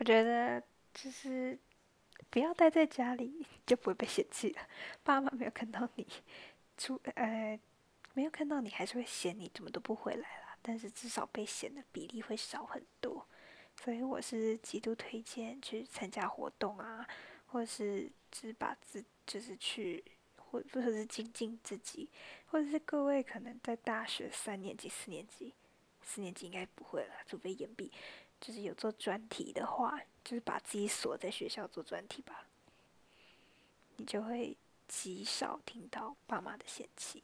我觉得就是不要待在家里，就不会被嫌弃了。爸妈没有看到你出，呃，没有看到你，还是会嫌你怎么都不回来啦。但是至少被嫌的比例会少很多。所以我是极度推荐去参加活动啊，或者是只把自就是去，或或者是精进自己，或者是各位可能在大学三年级、四年级，四年级应该不会了，除非延毕。就是有做专题的话，就是把自己锁在学校做专题吧，你就会极少听到爸妈的嫌弃。